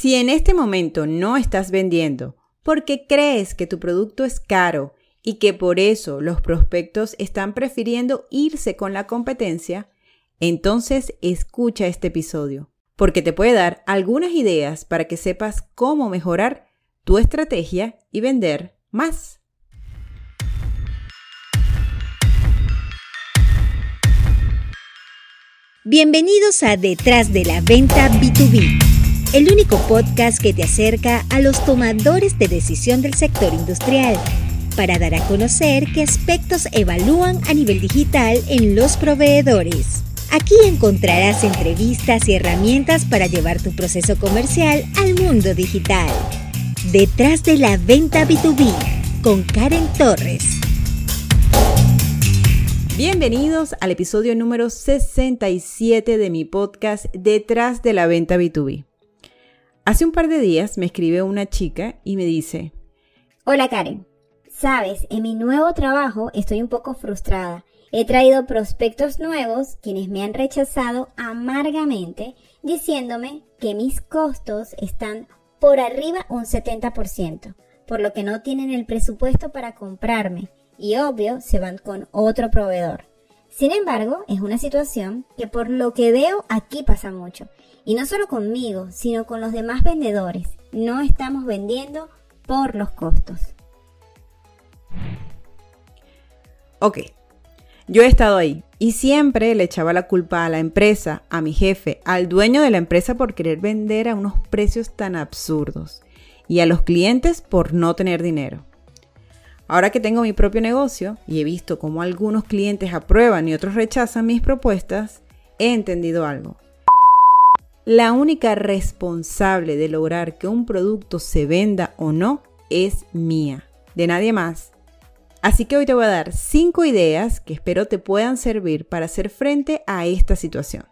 Si en este momento no estás vendiendo porque crees que tu producto es caro y que por eso los prospectos están prefiriendo irse con la competencia, entonces escucha este episodio, porque te puede dar algunas ideas para que sepas cómo mejorar tu estrategia y vender más. Bienvenidos a Detrás de la Venta B2B el único podcast que te acerca a los tomadores de decisión del sector industrial para dar a conocer qué aspectos evalúan a nivel digital en los proveedores. Aquí encontrarás entrevistas y herramientas para llevar tu proceso comercial al mundo digital. Detrás de la venta B2B con Karen Torres. Bienvenidos al episodio número 67 de mi podcast Detrás de la venta B2B. Hace un par de días me escribe una chica y me dice, Hola Karen, sabes, en mi nuevo trabajo estoy un poco frustrada. He traído prospectos nuevos quienes me han rechazado amargamente diciéndome que mis costos están por arriba un 70%, por lo que no tienen el presupuesto para comprarme y obvio se van con otro proveedor. Sin embargo, es una situación que por lo que veo aquí pasa mucho y no solo conmigo, sino con los demás vendedores. No estamos vendiendo por los costos. Ok, yo he estado ahí y siempre le echaba la culpa a la empresa, a mi jefe, al dueño de la empresa por querer vender a unos precios tan absurdos y a los clientes por no tener dinero. Ahora que tengo mi propio negocio y he visto cómo algunos clientes aprueban y otros rechazan mis propuestas, he entendido algo. La única responsable de lograr que un producto se venda o no es mía, de nadie más. Así que hoy te voy a dar 5 ideas que espero te puedan servir para hacer frente a esta situación.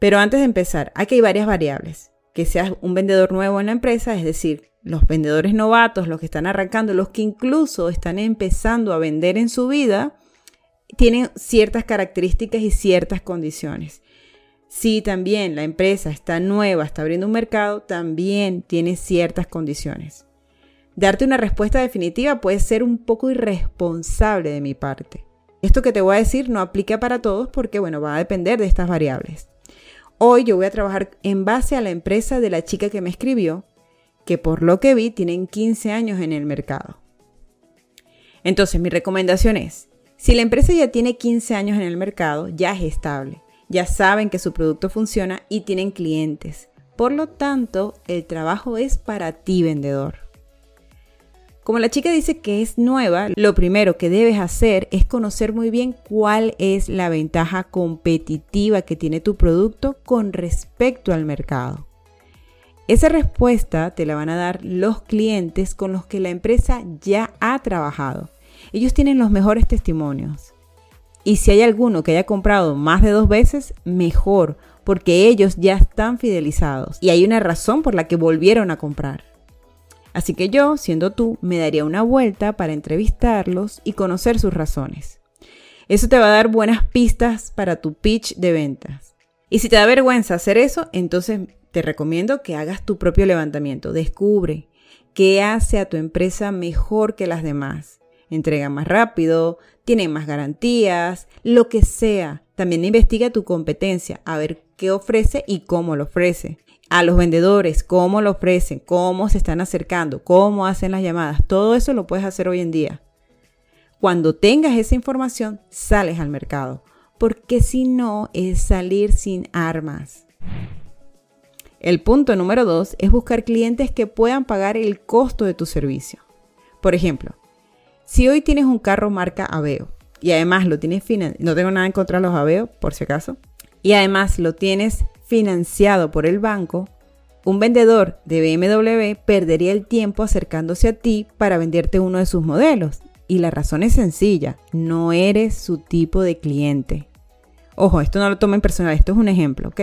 Pero antes de empezar, aquí hay varias variables. Que seas un vendedor nuevo en la empresa, es decir, los vendedores novatos, los que están arrancando, los que incluso están empezando a vender en su vida, tienen ciertas características y ciertas condiciones. Si también la empresa está nueva, está abriendo un mercado, también tiene ciertas condiciones. Darte una respuesta definitiva puede ser un poco irresponsable de mi parte. Esto que te voy a decir no aplica para todos porque, bueno, va a depender de estas variables. Hoy yo voy a trabajar en base a la empresa de la chica que me escribió, que por lo que vi tienen 15 años en el mercado. Entonces, mi recomendación es, si la empresa ya tiene 15 años en el mercado, ya es estable ya saben que su producto funciona y tienen clientes. Por lo tanto, el trabajo es para ti, vendedor. Como la chica dice que es nueva, lo primero que debes hacer es conocer muy bien cuál es la ventaja competitiva que tiene tu producto con respecto al mercado. Esa respuesta te la van a dar los clientes con los que la empresa ya ha trabajado. Ellos tienen los mejores testimonios. Y si hay alguno que haya comprado más de dos veces, mejor, porque ellos ya están fidelizados y hay una razón por la que volvieron a comprar. Así que yo, siendo tú, me daría una vuelta para entrevistarlos y conocer sus razones. Eso te va a dar buenas pistas para tu pitch de ventas. Y si te da vergüenza hacer eso, entonces te recomiendo que hagas tu propio levantamiento. Descubre qué hace a tu empresa mejor que las demás entregan más rápido, tienen más garantías, lo que sea. También investiga tu competencia, a ver qué ofrece y cómo lo ofrece. A los vendedores, cómo lo ofrecen, cómo se están acercando, cómo hacen las llamadas. Todo eso lo puedes hacer hoy en día. Cuando tengas esa información, sales al mercado, porque si no es salir sin armas. El punto número dos es buscar clientes que puedan pagar el costo de tu servicio. Por ejemplo, si hoy tienes un carro marca Aveo y además lo tienes financiado, no tengo nada en contra de los Aveo, por si acaso, y además lo tienes financiado por el banco, un vendedor de BMW perdería el tiempo acercándose a ti para venderte uno de sus modelos. Y la razón es sencilla, no eres su tipo de cliente. Ojo, esto no lo tomen personal, esto es un ejemplo, ¿ok?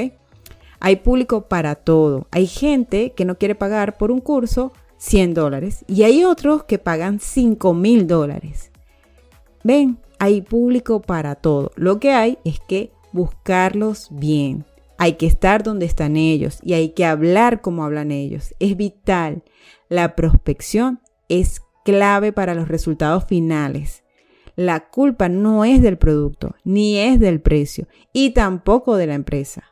Hay público para todo. Hay gente que no quiere pagar por un curso 100 dólares y hay otros que pagan 5 mil dólares. Ven, hay público para todo. Lo que hay es que buscarlos bien, Hay que estar donde están ellos y hay que hablar como hablan ellos. Es vital. La prospección es clave para los resultados finales. La culpa no es del producto, ni es del precio, y tampoco de la empresa.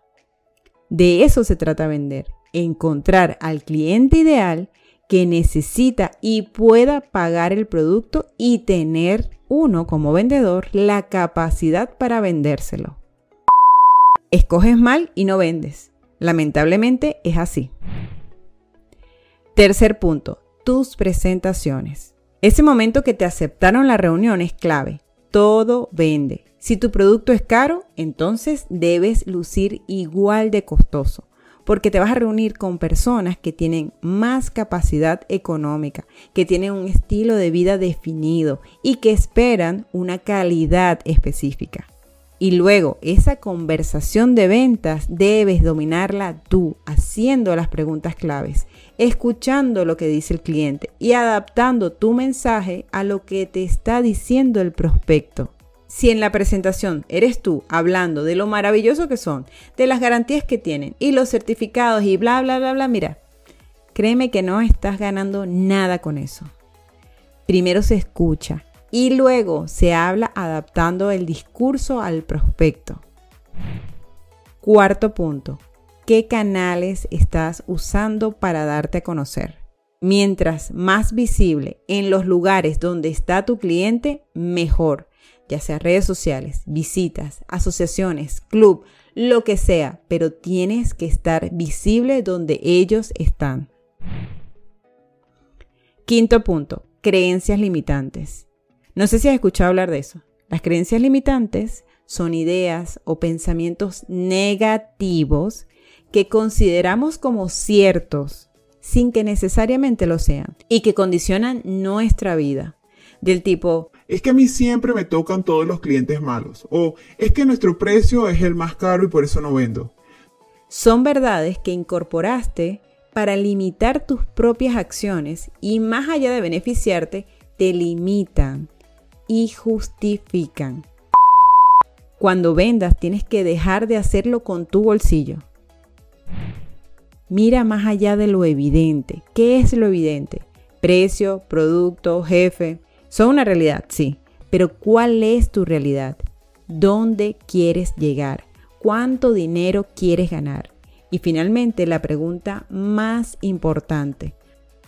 De eso se trata vender, encontrar al cliente ideal que necesita y pueda pagar el producto y tener uno como vendedor la capacidad para vendérselo. Escoges mal y no vendes. Lamentablemente es así. Tercer punto, tus presentaciones. Ese momento que te aceptaron la reunión es clave. Todo vende. Si tu producto es caro, entonces debes lucir igual de costoso, porque te vas a reunir con personas que tienen más capacidad económica, que tienen un estilo de vida definido y que esperan una calidad específica. Y luego, esa conversación de ventas debes dominarla tú, haciendo las preguntas claves, escuchando lo que dice el cliente y adaptando tu mensaje a lo que te está diciendo el prospecto. Si en la presentación eres tú hablando de lo maravilloso que son, de las garantías que tienen y los certificados y bla, bla, bla, bla, mira, créeme que no estás ganando nada con eso. Primero se escucha, y luego se habla adaptando el discurso al prospecto. Cuarto punto, ¿qué canales estás usando para darte a conocer? Mientras más visible en los lugares donde está tu cliente, mejor, ya sea redes sociales, visitas, asociaciones, club, lo que sea, pero tienes que estar visible donde ellos están. Quinto punto, creencias limitantes. No sé si has escuchado hablar de eso. Las creencias limitantes son ideas o pensamientos negativos que consideramos como ciertos sin que necesariamente lo sean y que condicionan nuestra vida. Del tipo, es que a mí siempre me tocan todos los clientes malos o es que nuestro precio es el más caro y por eso no vendo. Son verdades que incorporaste para limitar tus propias acciones y más allá de beneficiarte, te limitan y justifican. Cuando vendas tienes que dejar de hacerlo con tu bolsillo. Mira más allá de lo evidente. ¿Qué es lo evidente? Precio, producto, jefe. Son una realidad, sí. Pero ¿cuál es tu realidad? ¿Dónde quieres llegar? ¿Cuánto dinero quieres ganar? Y finalmente la pregunta más importante.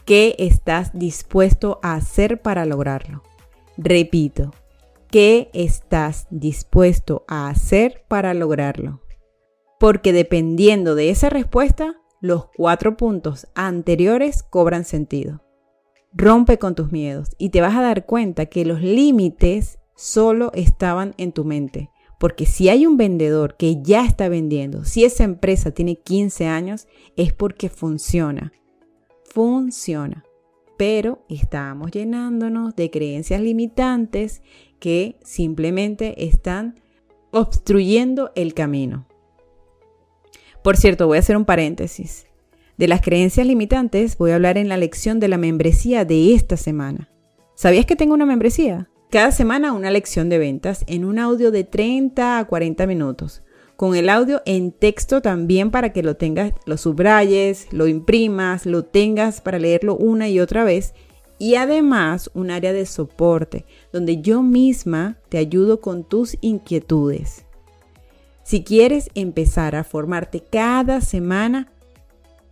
¿Qué estás dispuesto a hacer para lograrlo? Repito, ¿qué estás dispuesto a hacer para lograrlo? Porque dependiendo de esa respuesta, los cuatro puntos anteriores cobran sentido. Rompe con tus miedos y te vas a dar cuenta que los límites solo estaban en tu mente. Porque si hay un vendedor que ya está vendiendo, si esa empresa tiene 15 años, es porque funciona. Funciona pero estamos llenándonos de creencias limitantes que simplemente están obstruyendo el camino. Por cierto, voy a hacer un paréntesis. De las creencias limitantes voy a hablar en la lección de la membresía de esta semana. ¿Sabías que tengo una membresía? Cada semana una lección de ventas en un audio de 30 a 40 minutos con el audio en texto también para que lo tengas, lo subrayes, lo imprimas, lo tengas para leerlo una y otra vez. Y además un área de soporte donde yo misma te ayudo con tus inquietudes. Si quieres empezar a formarte cada semana,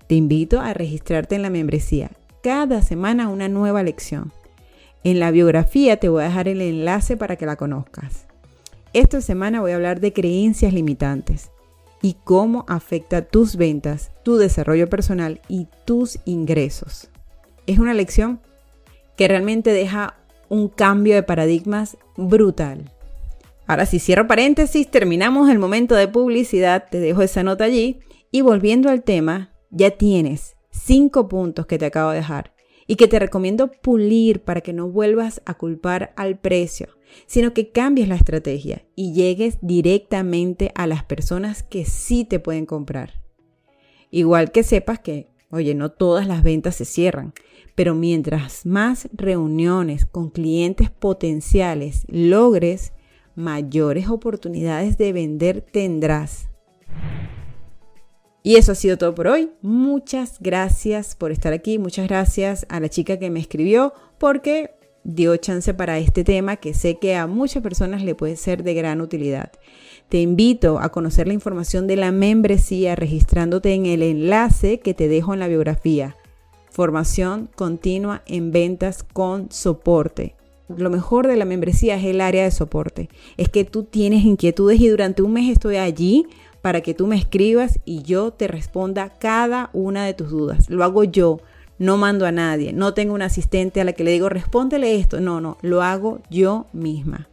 te invito a registrarte en la membresía. Cada semana una nueva lección. En la biografía te voy a dejar el enlace para que la conozcas. Esta semana voy a hablar de creencias limitantes y cómo afecta tus ventas, tu desarrollo personal y tus ingresos. Es una lección que realmente deja un cambio de paradigmas brutal. Ahora si cierro paréntesis, terminamos el momento de publicidad, te dejo esa nota allí y volviendo al tema, ya tienes cinco puntos que te acabo de dejar y que te recomiendo pulir para que no vuelvas a culpar al precio, sino que cambies la estrategia y llegues directamente a las personas que sí te pueden comprar. Igual que sepas que, oye, no todas las ventas se cierran, pero mientras más reuniones con clientes potenciales logres, mayores oportunidades de vender tendrás. Y eso ha sido todo por hoy. Muchas gracias por estar aquí. Muchas gracias a la chica que me escribió porque dio chance para este tema que sé que a muchas personas le puede ser de gran utilidad. Te invito a conocer la información de la membresía registrándote en el enlace que te dejo en la biografía. Formación continua en ventas con soporte. Lo mejor de la membresía es el área de soporte. Es que tú tienes inquietudes y durante un mes estoy allí para que tú me escribas y yo te responda cada una de tus dudas. Lo hago yo, no mando a nadie, no tengo un asistente a la que le digo, respóndele esto. No, no, lo hago yo misma.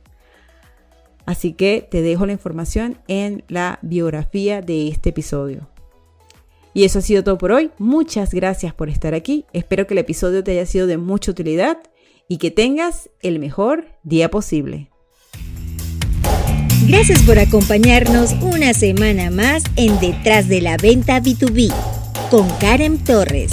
Así que te dejo la información en la biografía de este episodio. Y eso ha sido todo por hoy. Muchas gracias por estar aquí. Espero que el episodio te haya sido de mucha utilidad y que tengas el mejor día posible. Gracias por acompañarnos una semana más en Detrás de la Venta B2B con Karen Torres.